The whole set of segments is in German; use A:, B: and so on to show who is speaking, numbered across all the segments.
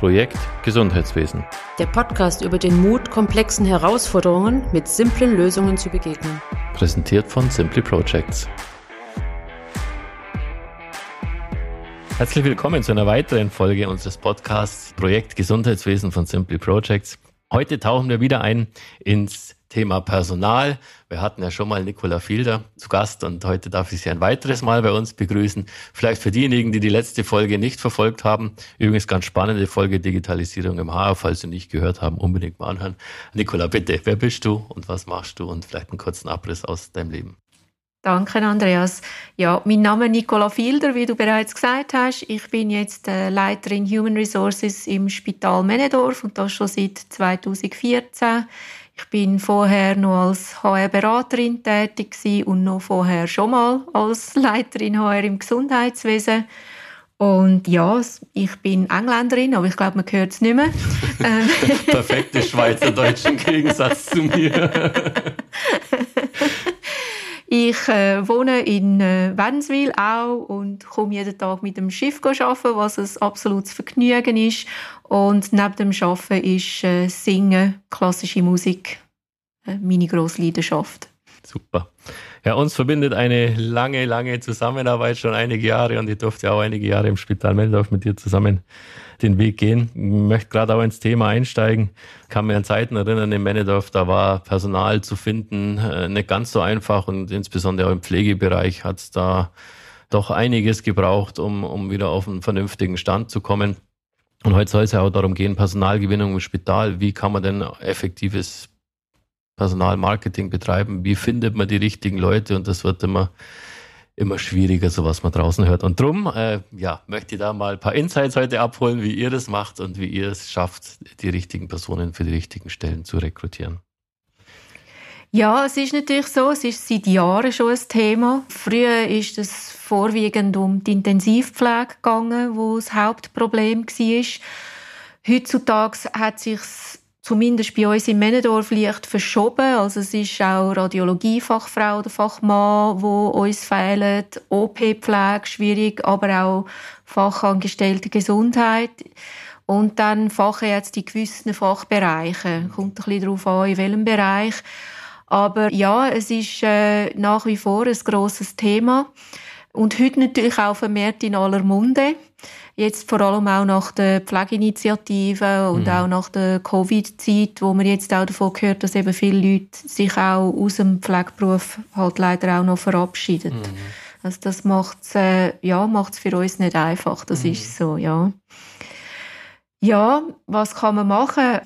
A: Projekt Gesundheitswesen.
B: Der Podcast über den Mut, komplexen Herausforderungen mit simplen Lösungen zu begegnen.
A: Präsentiert von Simply Projects. Herzlich willkommen zu einer weiteren Folge unseres Podcasts Projekt Gesundheitswesen von Simply Projects. Heute tauchen wir wieder ein ins Thema Personal. Wir hatten ja schon mal Nicola Fielder zu Gast und heute darf ich Sie ein weiteres Mal bei uns begrüßen. Vielleicht für diejenigen, die die letzte Folge nicht verfolgt haben. Übrigens ganz spannende Folge Digitalisierung im HR. Falls Sie nicht gehört haben, unbedingt mal anhören. Nicola, bitte, wer bist du und was machst du und vielleicht einen kurzen Abriss aus deinem Leben.
C: Danke, Andreas. Ja, mein Name ist Nicola Fielder, wie du bereits gesagt hast. Ich bin jetzt äh, Leiterin Human Resources im Spital Menedorf und das schon seit 2014. Ich bin vorher noch als HR-Beraterin tätig und noch vorher schon mal als Leiterin HR im Gesundheitswesen. Und ja, ich bin Engländerin, aber ich glaube, man hört es nicht mehr.
A: Perfekte Schweizerdeutsch im Gegensatz zu mir.
C: Ich äh, wohne in äh, Wädenswil auch und komme jeden Tag mit dem Schiff arbeiten, was ein absolutes Vergnügen ist. Und neben dem Arbeiten ist äh, Singen, klassische Musik, äh, meine grosse Leidenschaft.
A: Super. Ja, uns verbindet eine lange, lange Zusammenarbeit, schon einige Jahre und ich durfte auch einige Jahre im Spital Meldorf mit dir zusammen den Weg gehen. Ich möchte gerade auch ins Thema einsteigen. Ich kann mir an Zeiten erinnern, in Männedorf, da war Personal zu finden äh, nicht ganz so einfach und insbesondere auch im Pflegebereich hat es da doch einiges gebraucht, um, um wieder auf einen vernünftigen Stand zu kommen. Und heute soll es ja auch darum gehen, Personalgewinnung im Spital. Wie kann man denn effektives Personalmarketing betreiben? Wie findet man die richtigen Leute? Und das wird immer immer schwieriger, so was man draußen hört. Und drum, äh, ja, möchte ich da mal ein paar Insights heute abholen, wie ihr das macht und wie ihr es schafft, die richtigen Personen für die richtigen Stellen zu rekrutieren.
C: Ja, es ist natürlich so, es ist seit Jahren schon ein Thema. Früher ist es vorwiegend um die Intensivpflege gegangen, wo das Hauptproblem war. Heutzutage hat sich zumindest bei uns in Männendorf leicht verschoben. Also es ist auch Radiologiefachfrau oder Fachmann, wo uns fehlen, OP-Pflege schwierig, aber auch Fachangestellte Gesundheit. Und dann Fachärzte in gewissen Fachbereichen. Kommt ein bisschen darauf an, in welchem Bereich. Aber ja, es ist äh, nach wie vor ein grosses Thema. Und heute natürlich auch vermehrt in aller Munde. Jetzt vor allem auch nach der Pflegeinitiative und mhm. auch nach der Covid-Zeit, wo man jetzt auch davon gehört, dass eben viele Leute sich auch aus dem Pflegeberuf halt leider auch noch verabschieden. Mhm. Also das macht es äh, ja, macht's für uns nicht einfach, das mhm. ist so, ja. Ja, was kann man machen?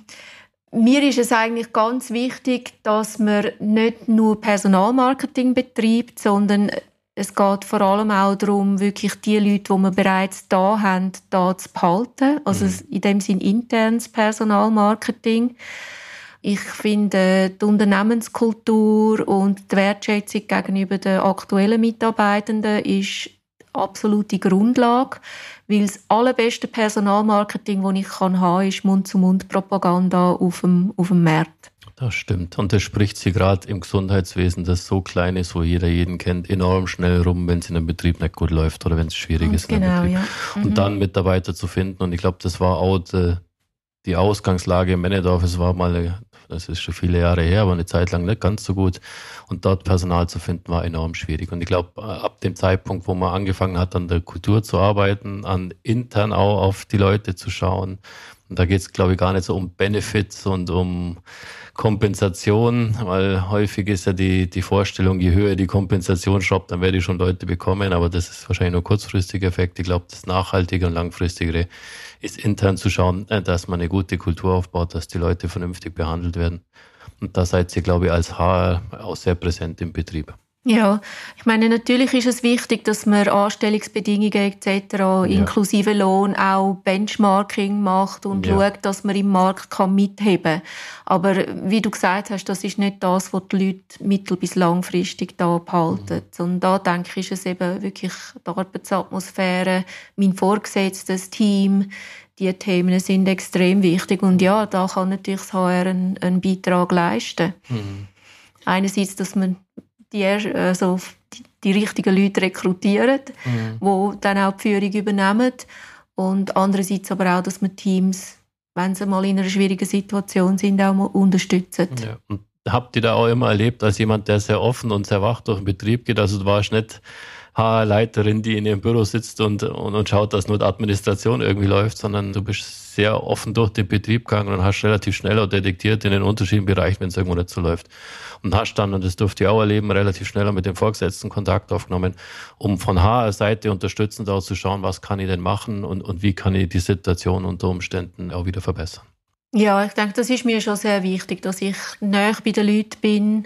C: Mir ist es eigentlich ganz wichtig, dass man nicht nur Personalmarketing betreibt, sondern es geht vor allem auch darum, wirklich die Leute, die wir bereits da haben, da zu behalten. Also mhm. in dem Sinn internes Personalmarketing. Ich finde, die Unternehmenskultur und die Wertschätzung gegenüber den aktuellen Mitarbeitenden ist absolute Grundlage, weil das allerbeste Personalmarketing, das ich haben kann, ist Mund-zu-Mund-Propaganda auf dem, auf dem Markt.
A: Das stimmt. Und das spricht sie gerade im Gesundheitswesen, das so klein ist, wo jeder jeden kennt, enorm schnell rum, wenn es in einem Betrieb nicht gut läuft oder wenn es schwierig und ist. Genau, ja. Mhm. Und dann Mitarbeiter zu finden. Und ich glaube, das war auch die, die Ausgangslage im Männedorf. Es war mal, das ist schon viele Jahre her, aber eine Zeit lang nicht ganz so gut. Und dort Personal zu finden, war enorm schwierig. Und ich glaube, ab dem Zeitpunkt, wo man angefangen hat, an der Kultur zu arbeiten, an intern auch auf die Leute zu schauen, und da geht es, glaube ich, gar nicht so um Benefits und um Kompensation, weil häufig ist ja die, die Vorstellung, je höher die Kompensation shoppt, dann werde ich schon Leute bekommen, aber das ist wahrscheinlich nur kurzfristiger Effekt. Ich glaube, das Nachhaltige und Langfristigere ist intern zu schauen, äh, dass man eine gute Kultur aufbaut, dass die Leute vernünftig behandelt werden. Und da seid ihr, glaube ich, als HR auch sehr präsent im Betrieb.
C: Ja, ich meine, natürlich ist es wichtig, dass man Anstellungsbedingungen etc. Ja. inklusive Lohn auch Benchmarking macht und ja. schaut, dass man im Markt kann mitheben Aber wie du gesagt hast, das ist nicht das, was die Leute mittel- bis langfristig da behalten. Mhm. Und da denke ich, ist es eben wirklich die Arbeitsatmosphäre, mein vorgesetztes Team, die Themen sind extrem wichtig. Und ja, da kann natürlich das HR einen, einen Beitrag leisten. Mhm. Einerseits, dass man die, also die, die richtigen Leute rekrutieren, mhm. die dann auch die Führung übernehmen. und andererseits aber auch, dass man Teams, wenn sie mal in einer schwierigen Situation sind, auch mal unterstützen.
A: Ja. Und habt ihr da auch immer erlebt, als jemand, der sehr offen und sehr wach durch den Betrieb geht? Also du warst nicht HR-Leiterin, die in ihrem Büro sitzt und, und, und schaut, dass nur die Administration irgendwie läuft, sondern du bist sehr offen durch den Betrieb gegangen und hast relativ schnell auch detektiert in den unterschiedlichen Bereichen, wenn es irgendwo nicht so läuft. Und hast dann, und das durfte ich auch erleben, relativ schneller mit dem Vorgesetzten Kontakt aufgenommen, um von HR-Seite unterstützend auch zu schauen, was kann ich denn machen und, und wie kann ich die Situation unter Umständen auch wieder verbessern.
C: Ja, ich denke, das ist mir schon sehr wichtig, dass ich näher bei den Leuten bin.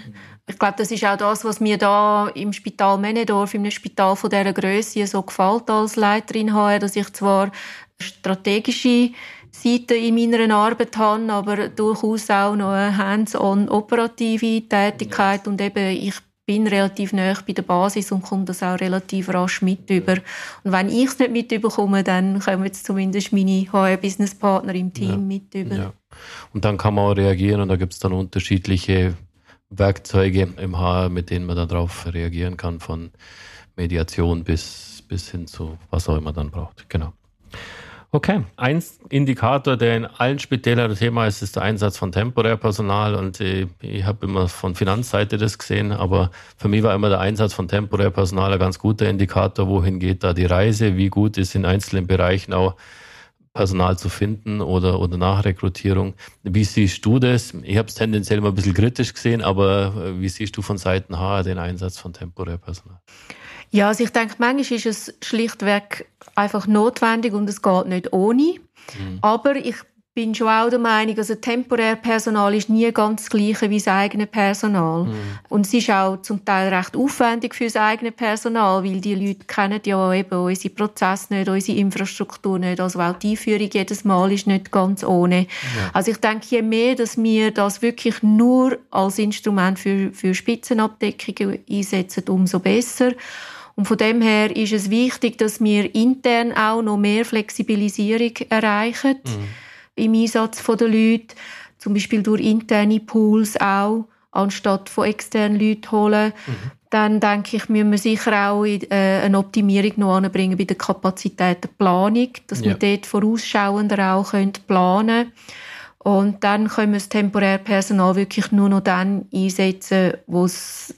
C: Ich glaube, das ist auch das, was mir da im Spital Menedorf, in einem Spital von dieser Größe so gefällt als Leiterin HR, dass ich zwar strategische Seite in meiner Arbeit habe, aber durchaus auch noch eine hands-on operative Tätigkeit und eben ich bin relativ nah bei der Basis und komme das auch relativ rasch mit über. Und wenn ich es nicht mit überkomme, dann kommen jetzt zumindest meine HR-Business-Partner im Team ja. mit über. Ja.
A: Und dann kann man auch reagieren und da gibt es dann unterschiedliche Werkzeuge im HR, mit denen man darauf reagieren kann, von Mediation bis, bis hin zu was auch immer dann braucht. Genau. Okay, ein Indikator, der in allen Spitälern Thema ist, ist der Einsatz von Temporärpersonal. Und ich, ich habe immer von Finanzseite das gesehen, aber für mich war immer der Einsatz von Temporärpersonal ein ganz guter Indikator, wohin geht da die Reise, wie gut ist in einzelnen Bereichen auch Personal zu finden oder, oder Nachrekrutierung. Wie siehst du das? Ich habe es tendenziell immer ein bisschen kritisch gesehen, aber wie siehst du von Seiten HR den Einsatz von Temporärpersonal?
C: Ja, also ich denke, manchmal ist es schlichtweg einfach notwendig und es geht nicht ohne. Mhm. Aber ich bin schon auch der Meinung, also temporär Personal ist nie ganz das Gleiche wie das eigene Personal. Mhm. Und es ist auch zum Teil recht aufwendig für das eigene Personal, weil die Leute kennen ja eben unsere Prozesse nicht, unsere Infrastruktur nicht. Also auch die Einführung jedes Mal ist nicht ganz ohne. Ja. Also ich denke, je mehr, dass wir das wirklich nur als Instrument für, für Spitzenabdeckungen einsetzen, umso besser. Und von dem her ist es wichtig, dass wir intern auch noch mehr Flexibilisierung erreichen mhm. Im Einsatz der Leute, zum Beispiel durch interne Pools auch, anstatt von externen Leuten holen. Mhm. Dann denke ich, müssen wir sicher auch äh, eine Optimierung noch anbringen bei der Kapazität der Planung, dass ja. wir dort vorausschauender auch planen können und dann können wir das temporäre Personal wirklich nur noch dann einsetzen, wo es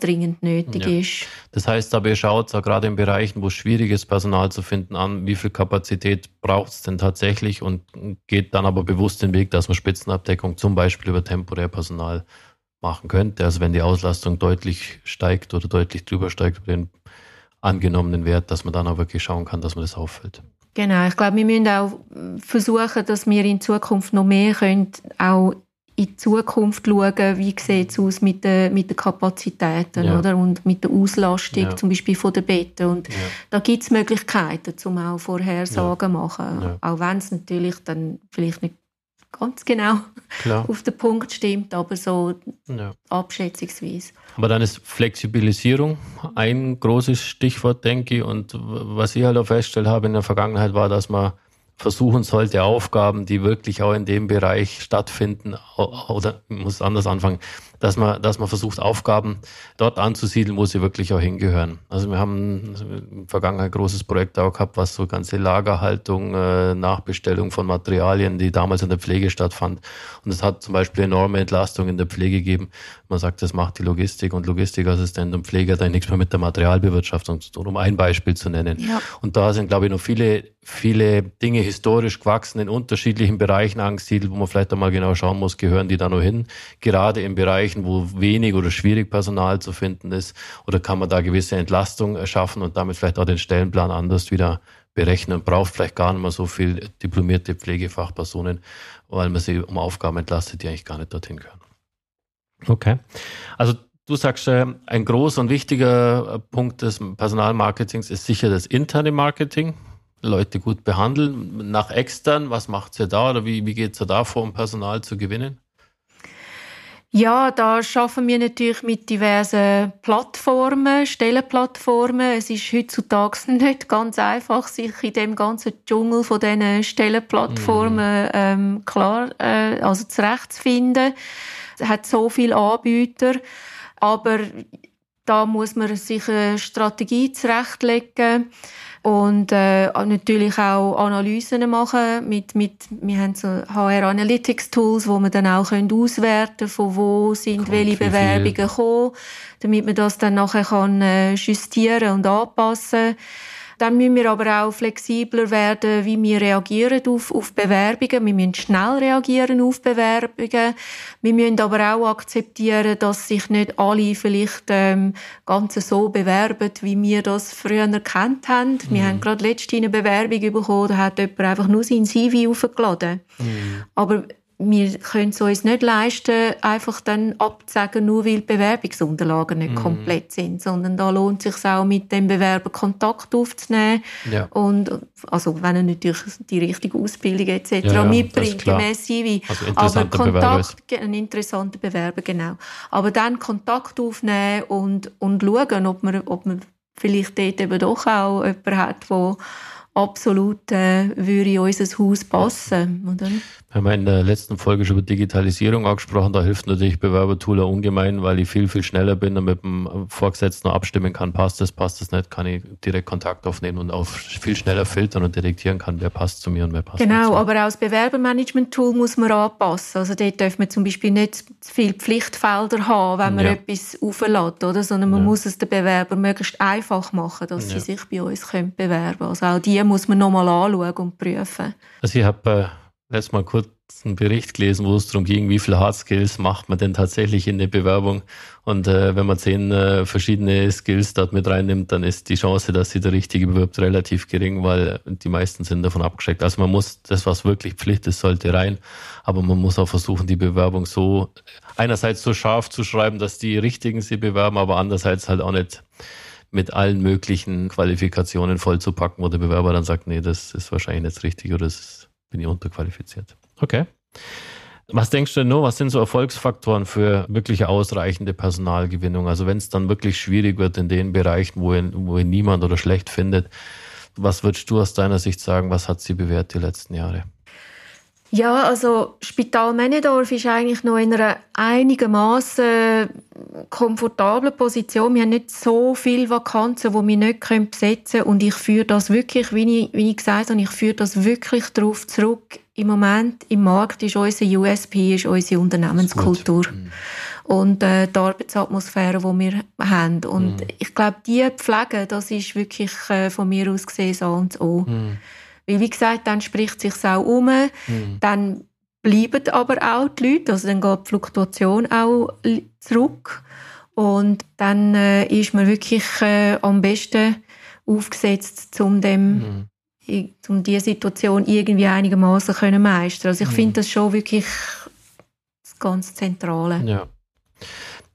C: dringend nötig ja. ist.
A: Das heißt aber, ihr schaut auch gerade in Bereichen, wo es schwierig ist, Personal zu finden, an, wie viel Kapazität braucht es denn tatsächlich und geht dann aber bewusst den Weg, dass man Spitzenabdeckung zum Beispiel über temporär Personal machen könnte. Also wenn die Auslastung deutlich steigt oder deutlich drüber steigt über den angenommenen Wert, dass man dann auch wirklich schauen kann, dass man das auffällt.
C: Genau, ich glaube, wir müssen auch versuchen, dass wir in Zukunft noch mehr können, auch in die Zukunft schauen, wie sieht es aus mit den, mit den Kapazitäten ja. oder? und mit der Auslastung ja. zum Beispiel von den Betten. Und ja. da gibt es Möglichkeiten, um auch Vorhersagen zu machen, auch wenn es natürlich dann vielleicht nicht ganz genau Klar. auf den Punkt stimmt, aber so ja. abschätzungsweise.
A: Aber dann ist Flexibilisierung ein großes Stichwort, denke ich. Und was ich halt auch festgestellt habe in der Vergangenheit war, dass man versuchen sollte, Aufgaben, die wirklich auch in dem Bereich stattfinden, oder ich muss anders anfangen, dass man, dass man versucht, Aufgaben dort anzusiedeln, wo sie wirklich auch hingehören. Also wir haben in der Vergangenheit ein großes Projekt auch gehabt, was so ganze Lagerhaltung, äh, Nachbestellung von Materialien, die damals in der Pflege stattfand. Und es hat zum Beispiel enorme Entlastung in der Pflege gegeben. Man sagt, das macht die Logistik und Logistikassistent und Pfleger da nichts mehr mit der Materialbewirtschaftung zu tun, um ein Beispiel zu nennen. Ja. Und da sind, glaube ich, noch viele, viele Dinge historisch gewachsen in unterschiedlichen Bereichen angesiedelt, wo man vielleicht einmal genau schauen muss, gehören die da noch hin? Gerade im Bereich Bereichen, wo wenig oder schwierig Personal zu finden ist? Oder kann man da gewisse Entlastung erschaffen und damit vielleicht auch den Stellenplan anders wieder berechnen und braucht vielleicht gar nicht mehr so viel diplomierte Pflegefachpersonen, weil man sie um Aufgaben entlastet, die eigentlich gar nicht dorthin gehören. Okay. Also du sagst, äh, ein großer und wichtiger äh, Punkt des Personalmarketings ist sicher das interne Marketing. Leute gut behandeln. Nach extern, was macht ihr da oder wie, wie geht es da vor, um Personal zu gewinnen?
C: Ja, da schaffen wir natürlich mit diversen Plattformen, Stellenplattformen. Es ist heutzutage nicht ganz einfach, sich in dem ganzen Dschungel von diesen Stellenplattformen mhm. ähm, klar, äh, also zurechtzufinden. Es hat so viele Anbieter, aber da muss man sich eine Strategie zurechtlegen und äh, natürlich auch Analysen machen mit, mit wir haben so HR Analytics Tools, wo man dann auch können auswerten von wo sind Kommt welche Bewerbungen gekommen, damit man das dann nachher kann äh, justieren und anpassen kann dann müssen wir aber auch flexibler werden, wie wir reagieren auf, auf Bewerbungen. Wir müssen schnell reagieren auf Bewerbungen. Wir müssen aber auch akzeptieren, dass sich nicht alle vielleicht ähm, ganz so bewerben, wie wir das früher erkannt haben. Mhm. Wir haben gerade letztens eine Bewerbung bekommen, da hat jemand einfach nur sein CV aufgeladen. Mhm. Aber wir können es uns nicht leisten, einfach dann abzusagen, nur weil die Bewerbungsunterlagen nicht mm. komplett sind, sondern da lohnt es sich auch, mit dem Bewerber Kontakt aufzunehmen ja. und also wenn er natürlich die richtige Ausbildung etc. Ja, ja, mitbringt, gemäß CV. Also Aber Kontakt, ein interessanter Bewerber, genau. Aber dann Kontakt aufnehmen und, und schauen, ob man, ob man vielleicht dort eben doch auch jemanden hat, der absolut äh, würde in unser Haus passen. Oder?
A: Wir haben in der letzten Folge schon über Digitalisierung angesprochen. Da hilft natürlich Bewerbertool ungemein, weil ich viel, viel schneller bin und mit dem Vorgesetzten abstimmen kann, passt das, passt das nicht, kann ich direkt Kontakt aufnehmen und auch viel schneller filtern und detektieren kann, wer passt zu mir und wer passt
C: genau, nicht Genau, aber das Bewerbermanagement-Tool muss man anpassen. Also dort darf man zum Beispiel nicht zu viele Pflichtfelder haben, wenn man ja. etwas auflädt, oder? sondern man ja. muss es den Bewerber möglichst einfach machen, dass ja. sie sich bei uns können bewerben können. Also auch die muss man nochmal anschauen und prüfen.
A: Also ich habe äh, letztes Mal kurz einen Bericht gelesen, wo es darum ging, wie viele Hard Skills macht man denn tatsächlich in der Bewerbung. Und äh, wenn man zehn äh, verschiedene Skills dort mit reinnimmt, dann ist die Chance, dass sie der Richtige bewirbt, relativ gering, weil die meisten sind davon abgeschreckt. Also man muss das, was wirklich Pflicht ist, sollte rein. Aber man muss auch versuchen, die Bewerbung so einerseits so scharf zu schreiben, dass die Richtigen sie bewerben, aber andererseits halt auch nicht mit allen möglichen Qualifikationen vollzupacken, wo der Bewerber dann sagt, nee, das ist wahrscheinlich nicht das Richtige oder das bin ich unterqualifiziert. Okay. Was denkst du denn noch, was sind so Erfolgsfaktoren für wirklich ausreichende Personalgewinnung? Also wenn es dann wirklich schwierig wird in den Bereichen, wo ihn, wo ihn niemand oder schlecht findet, was würdest du aus deiner Sicht sagen, was hat sie bewährt die letzten Jahre?
C: Ja, also Spital Männedorf ist eigentlich noch in einer einigermaßen komfortablen Position. Wir haben nicht so viele Vakanzen, die wir nicht besetzen können. Und ich führe das wirklich, wie ich, wie ich gesagt habe, ich führe das wirklich darauf zurück. Im Moment im Markt ist unser USP ist unsere Unternehmenskultur. Mhm. Und äh, die Arbeitsatmosphäre, die wir haben. Und mhm. ich glaube, die Pflege, das ist wirklich äh, von mir aus gesehen so und so. Mhm. Weil, wie gesagt, dann spricht sich auch um, mhm. dann bleiben aber auch die Leute, also dann geht die Fluktuation auch zurück und dann äh, ist man wirklich äh, am besten aufgesetzt, um dem mhm. um diese Situation irgendwie einigermaßen können meistern. Also ich mhm. finde das schon wirklich das ganz Zentrale.
A: Ja.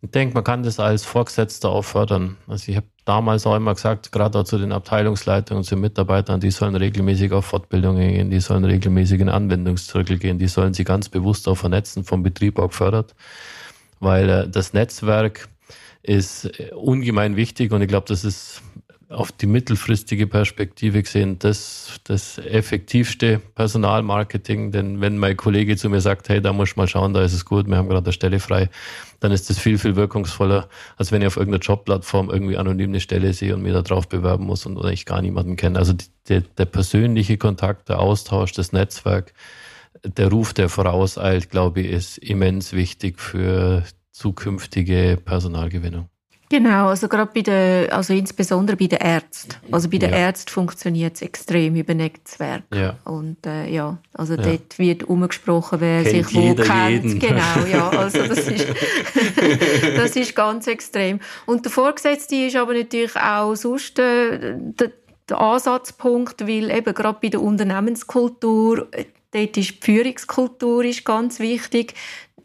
A: Ich denke, man kann das als Vorgesetzter auch fördern. Also ich habe damals auch immer gesagt, gerade auch zu den Abteilungsleitungen und zu den Mitarbeitern, die sollen regelmäßig auf Fortbildungen gehen, die sollen regelmäßig in Anwendungszirkel gehen, die sollen sie ganz bewusst auch vernetzen, vom Betrieb auch gefördert, weil äh, das Netzwerk ist äh, ungemein wichtig und ich glaube, das ist auf die mittelfristige Perspektive gesehen das, das effektivste Personalmarketing. Denn wenn mein Kollege zu mir sagt, hey, da muss mal schauen, da ist es gut, wir haben gerade eine Stelle frei, dann ist das viel, viel wirkungsvoller, als wenn ich auf irgendeiner Jobplattform irgendwie anonym eine Stelle sehe und mir da drauf bewerben muss und oder ich gar niemanden kenne. Also die, der, der persönliche Kontakt, der Austausch, das Netzwerk, der Ruf, der vorauseilt, glaube ich, ist immens wichtig für zukünftige Personalgewinnung.
C: Genau, also gerade bei den, also insbesondere bei den Ärzten. Also bei den ja. Ärzten funktioniert es extrem über Netzwerk. Ja. Und äh, ja, also ja. dort wird umgesprochen, wer kennt sich wo kennt. Jeden. Genau, ja, also das ist, das ist ganz extrem. Und der Vorgesetzte ist aber natürlich auch sonst äh, der, der Ansatzpunkt, weil eben gerade bei der Unternehmenskultur äh, Dort ist die Führungskultur ist ganz wichtig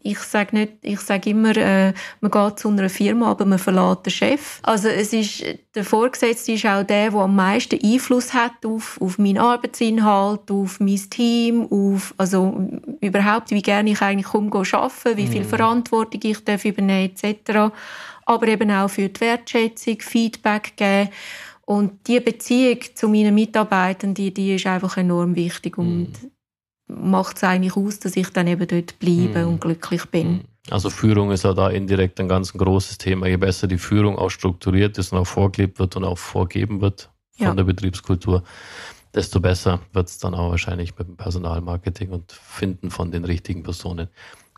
C: ich sage nicht, ich sage immer, äh, man geht zu einer Firma, aber man verlässt den Chef. Also es ist, der Vorgesetzte ist auch der, der am meisten Einfluss hat auf, auf meinen Arbeitsinhalt, auf mein Team, auf, also überhaupt, wie gerne ich eigentlich umgehe arbeiten, wie viel mm. Verantwortung ich darf übernehmen, etc. Aber eben auch für die Wertschätzung, Feedback geben. Und die Beziehung zu meinen Mitarbeitern, die, die ist einfach enorm wichtig. Und mm macht es eigentlich aus, dass ich dann eben dort bleibe mhm. und glücklich bin. Hm.
A: Also Führung ist ja da indirekt ein ganz großes Thema. Je besser die Führung auch strukturiert ist und auch vorgelebt wird und auch vorgeben wird, von ja. der Betriebskultur, desto besser wird es dann auch wahrscheinlich mit dem Personalmarketing und Finden von den richtigen Personen.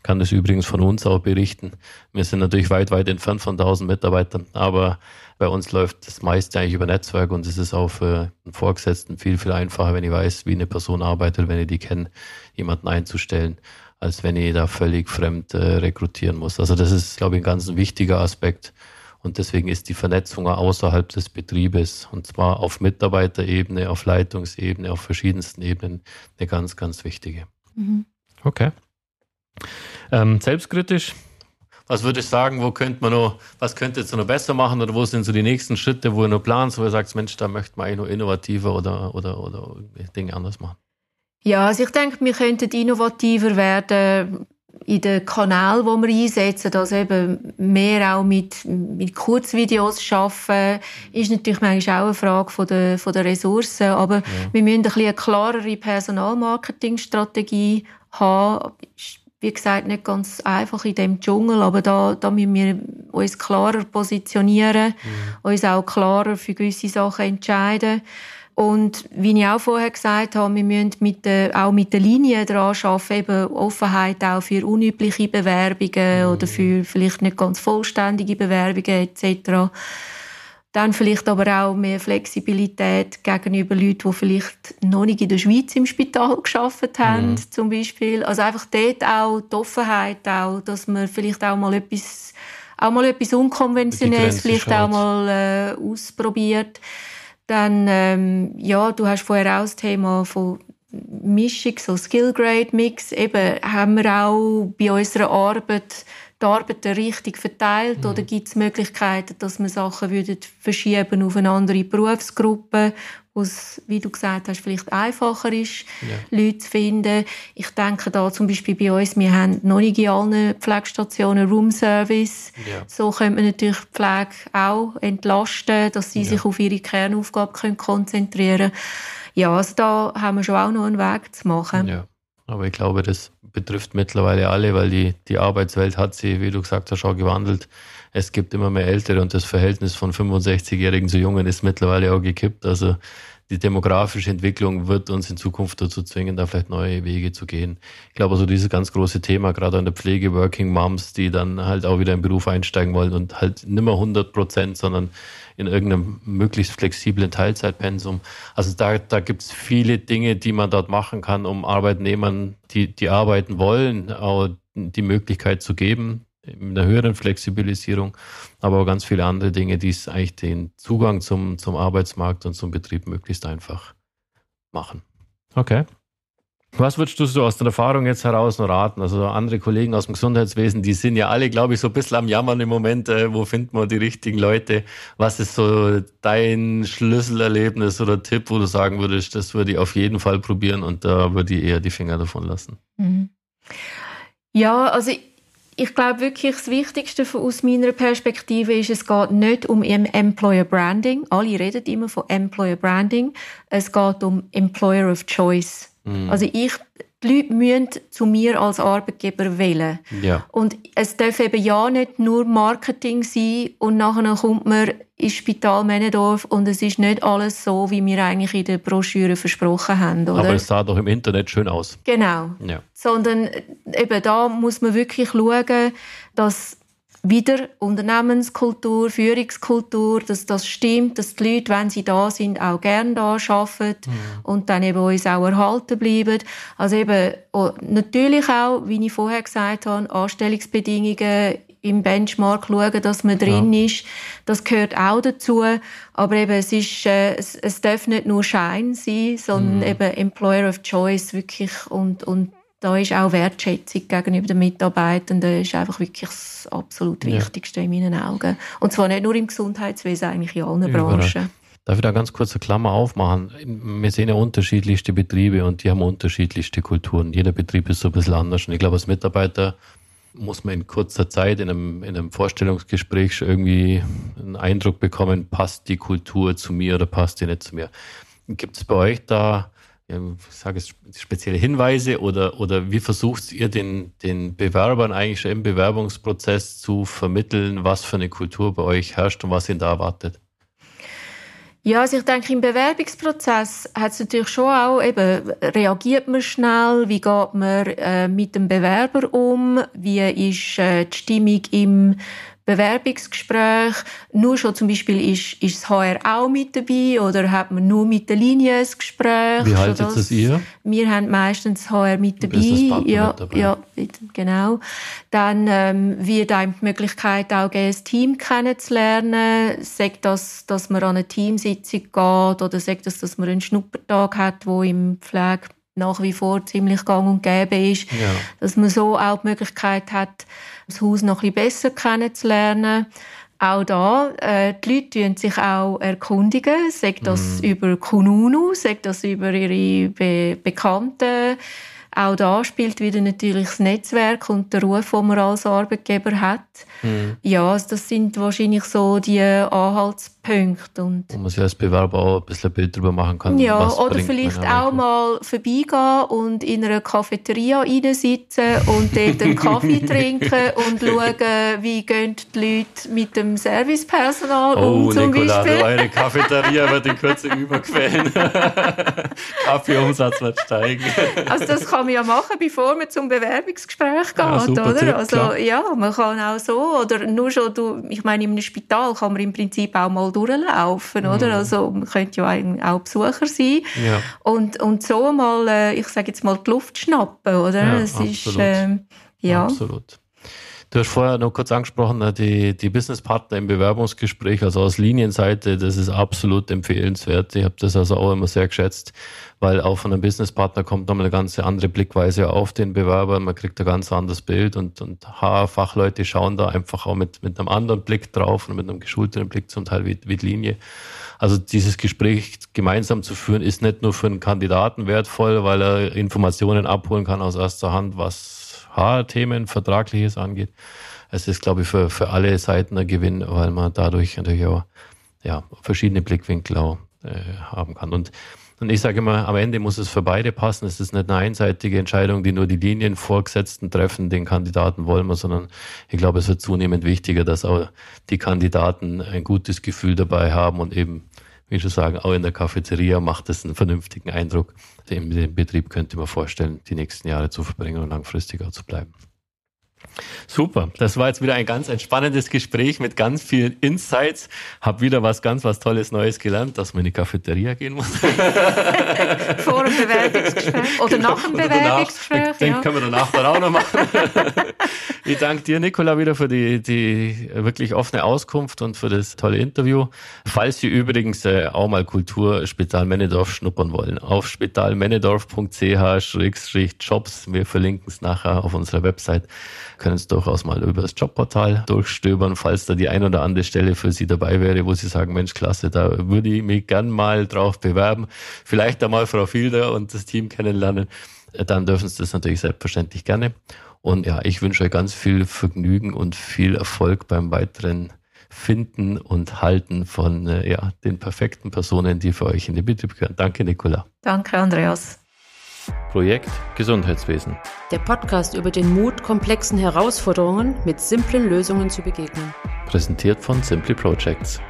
A: Ich kann das übrigens von uns auch berichten. Wir sind natürlich weit, weit entfernt von 1000 Mitarbeitern, aber bei uns läuft das meiste eigentlich über Netzwerk und es ist auch für einen Vorgesetzten viel, viel einfacher, wenn ich weiß, wie eine Person arbeitet, wenn ich die kenne, jemanden einzustellen, als wenn ich da völlig fremd äh, rekrutieren muss. Also das ist, glaube ich, ein ganz wichtiger Aspekt. Und deswegen ist die Vernetzung außerhalb des Betriebes, und zwar auf Mitarbeiterebene, auf Leitungsebene, auf verschiedensten Ebenen, eine ganz, ganz wichtige. Mhm. Okay. Ähm, selbstkritisch, was würde ich sagen, wo könnte man noch, was könnte jetzt noch besser machen oder wo sind so die nächsten Schritte, wo ihr noch plant, wo ihr sagt, Mensch, da möchte man eigentlich noch innovativer oder, oder, oder Dinge anders machen?
C: Ja, also ich denke, wir könnten innovativer werden in den Kanälen, die wir einsetzen, also eben mehr auch mit, mit Kurzvideos arbeiten, ist natürlich manchmal auch eine Frage von der, von der Ressourcen, aber ja. wir müssen ein bisschen eine klarere Personalmarketingstrategie haben. Wie gesagt, nicht ganz einfach in dem Dschungel, aber da, da müssen wir uns klarer positionieren, mhm. uns auch klarer für gewisse Sachen entscheiden. Und wie ich auch vorher gesagt habe, wir müssen mit der, auch mit der Linie daran arbeiten, eben Offenheit auch für unübliche Bewerbungen mhm. oder für vielleicht nicht ganz vollständige Bewerbungen etc. Dann vielleicht aber auch mehr Flexibilität gegenüber Leuten, die vielleicht noch nicht in der Schweiz im Spital geschafft haben, mhm. zum Beispiel. Also einfach dort auch die Offenheit, auch, dass man vielleicht auch mal etwas, auch mal etwas Unkonventionelles vielleicht auch mal äh, ausprobiert. Dann, ähm, ja, du hast vorher auch das Thema von Mischung, so Skill-Grade-Mix. Eben haben wir auch bei unserer Arbeit die Arbeit richtig verteilt mhm. oder gibt es Möglichkeiten, dass wir Sachen würden verschieben auf eine andere Berufsgruppe, wo es, wie du gesagt hast, vielleicht einfacher ist, ja. Leute zu finden. Ich denke da zum Beispiel bei uns, wir haben noch nicht in allen Pflegestationen Roomservice. Ja. So könnte man natürlich die Pflege auch entlasten, dass sie ja. sich auf ihre Kernaufgabe können konzentrieren können. Ja, also da haben wir schon auch noch einen Weg zu machen.
A: Ja. Aber ich glaube, das betrifft mittlerweile alle, weil die, die Arbeitswelt hat sich, wie du gesagt hast, schon gewandelt. Es gibt immer mehr Ältere und das Verhältnis von 65-Jährigen zu Jungen ist mittlerweile auch gekippt. Also die demografische Entwicklung wird uns in Zukunft dazu zwingen, da vielleicht neue Wege zu gehen. Ich glaube, also dieses ganz große Thema, gerade an der Pflege, Working Moms, die dann halt auch wieder in den Beruf einsteigen wollen und halt nicht mehr 100 Prozent, sondern in irgendeinem möglichst flexiblen Teilzeitpensum. Also da, da gibt es viele Dinge, die man dort machen kann, um Arbeitnehmern, die, die arbeiten wollen, auch die Möglichkeit zu geben, mit einer höheren Flexibilisierung, aber auch ganz viele andere Dinge, die es eigentlich den Zugang zum, zum Arbeitsmarkt und zum Betrieb möglichst einfach machen. Okay. Was würdest du so aus der Erfahrung jetzt heraus noch raten? Also andere Kollegen aus dem Gesundheitswesen, die sind ja alle, glaube ich, so ein bisschen am Jammern im Moment. Äh, wo finden wir die richtigen Leute? Was ist so dein Schlüsselerlebnis oder Tipp, wo du sagen würdest, das würde ich auf jeden Fall probieren und da würde ich eher die Finger davon lassen? Mhm.
C: Ja, also ich ich glaube wirklich, das Wichtigste aus meiner Perspektive ist, es geht nicht um Employer Branding. Alle reden immer von Employer Branding. Es geht um Employer of Choice. Mm. Also ich, die Leute müssen zu mir als Arbeitgeber wählen. Ja. Und es darf eben ja nicht nur Marketing sein und nachher kommt man ins Spital Männendorf und es ist nicht alles so, wie wir eigentlich in der Broschüre versprochen haben. Oder?
A: Aber es sah doch im Internet schön aus.
C: Genau. Ja. Sondern eben da muss man wirklich schauen, dass wieder Unternehmenskultur, Führungskultur, dass das stimmt, dass die Leute, wenn sie da sind, auch gerne da arbeiten mhm. und dann eben uns auch erhalten bleiben. Also eben natürlich auch, wie ich vorher gesagt habe, Anstellungsbedingungen im Benchmark schauen, dass man drin ja. ist. Das gehört auch dazu. Aber eben, es ist, äh, es, es darf nicht nur Schein sein, sondern mhm. eben Employer of Choice wirklich und, und da ist auch Wertschätzung gegenüber den Mitarbeitenden ist einfach wirklich das absolut Wichtigste ja. in meinen Augen. Und zwar nicht nur im Gesundheitswesen, eigentlich in allen Überall. Branchen.
A: Darf ich da ganz kurz eine Klammer aufmachen? Wir sehen ja unterschiedlichste Betriebe und die haben unterschiedlichste Kulturen. Jeder Betrieb ist so ein bisschen anders. Und ich glaube, als Mitarbeiter muss man in kurzer Zeit in einem, in einem Vorstellungsgespräch schon irgendwie einen Eindruck bekommen, passt die Kultur zu mir oder passt die nicht zu mir. Gibt es bei euch da ja, sage es, spezielle Hinweise oder, oder wie versucht ihr den, den Bewerbern eigentlich schon im Bewerbungsprozess zu vermitteln, was für eine Kultur bei euch herrscht und was ihn da erwartet?
C: Ja, also ich denke, im Bewerbungsprozess hat es natürlich schon auch eben, reagiert man schnell, wie geht man äh, mit dem Bewerber um, wie ist äh, die Stimmung im Bewerbungsgespräch. Nur schon zum Beispiel ist, ist das HR auch mit dabei oder hat man nur mit der Linie ein Gespräch?
A: Wie haltet das ihr?
C: Wir haben meistens das HR mit dabei. Ja, mit dabei. ja, genau. Dann ähm, wird einem die Möglichkeit auch geben, das Team kennenzulernen. Sagt das, dass man an eine Teamsitzung geht oder sagt das, dass man einen Schnuppertag hat, wo im Pflege nach wie vor ziemlich gang und gäbe ist, ja. dass man so auch die Möglichkeit hat, das Haus noch ein bisschen besser kennenzulernen. Auch da, äh, die Leute erkundigen sich auch erkundigen, sagt das mm. über Kununu, sagt das über ihre Be Bekannten, auch da spielt wieder natürlich das Netzwerk und der Ruf, den man als Arbeitgeber hat. Mhm. Ja, das sind wahrscheinlich so die Anhaltspunkte. Und
A: Wo man sich als Bewerber auch ein bisschen ein Bild darüber machen kann.
C: Ja, oder vielleicht auch mal vorbeigehen und in einer Cafeteria reinsitzen und dort einen Kaffee trinken und schauen, wie gehen die Leute mit dem Servicepersonal
A: oh, um zum Nicola, Beispiel. eure Cafeteria wird in Kürze übergefallen. Kaffeeumsatz wird steigen.
C: Also das kann man ja machen, bevor man zum Bewerbungsgespräch geht, ja, oder? Tipp, also klar. ja, man kann auch so oder nur schon du, ich meine in einem Spital kann man im Prinzip auch mal durchlaufen, mhm. oder? Also man könnte ja auch Besucher sein ja. und und so mal, äh, ich sage jetzt mal die Luft schnappen, oder? Ja,
A: es ist äh, ja absolut. Du hast vorher noch kurz angesprochen, äh, die, die Businesspartner im Bewerbungsgespräch, also aus Linienseite, das ist absolut empfehlenswert. Ich habe das also auch immer sehr geschätzt, weil auch von einem Businesspartner kommt nochmal eine ganz andere Blickweise auf den Bewerber. Man kriegt ein ganz anderes Bild und, und HR-Fachleute schauen da einfach auch mit, mit einem anderen Blick drauf und mit einem geschulteren Blick zum Teil wie, wie Linie. Also dieses Gespräch gemeinsam zu führen, ist nicht nur für einen Kandidaten wertvoll, weil er Informationen abholen kann aus erster Hand, was HR-Themen, Vertragliches angeht. Es ist, glaube ich, für, für alle Seiten ein Gewinn, weil man dadurch natürlich auch ja, verschiedene Blickwinkel auch, äh, haben kann. Und, und ich sage immer, am Ende muss es für beide passen. Es ist nicht eine einseitige Entscheidung, die nur die Linienvorgesetzten treffen, den Kandidaten wollen wir, sondern ich glaube, es wird zunehmend wichtiger, dass auch die Kandidaten ein gutes Gefühl dabei haben und eben wie schon sagen, auch in der Cafeteria macht es einen vernünftigen Eindruck. Im Betrieb könnte man vorstellen, die nächsten Jahre zu verbringen und langfristiger zu bleiben. Super, das war jetzt wieder ein ganz entspannendes Gespräch mit ganz vielen Insights. Hab wieder was ganz was Tolles Neues gelernt, dass man in die Cafeteria gehen muss.
C: Vor dem Bewerbungsgespräch oder genau. nach dem Bewerbungsgespräch. Danach,
A: den, ja. können wir danach dann auch noch machen. ich danke dir, Nicola, wieder für die, die wirklich offene Auskunft und für das tolle Interview. Falls Sie übrigens äh, auch mal Kultur Spital Männedorf schnuppern wollen, auf spitalmännedorf.ch-jobs, wir verlinken es nachher auf unserer Website können es durchaus mal über das Jobportal durchstöbern, falls da die ein oder andere Stelle für Sie dabei wäre, wo Sie sagen, Mensch, klasse, da würde ich mich gern mal drauf bewerben. Vielleicht einmal Frau Fielder und das Team kennenlernen. Dann dürfen Sie das natürlich selbstverständlich gerne. Und ja, ich wünsche euch ganz viel Vergnügen und viel Erfolg beim weiteren Finden und Halten von äh, ja, den perfekten Personen, die für euch in den Betrieb gehören. Danke, Nicola.
C: Danke, Andreas.
A: Projekt Gesundheitswesen.
B: Der Podcast über den Mut, komplexen Herausforderungen mit simplen Lösungen zu begegnen.
A: Präsentiert von Simply Projects.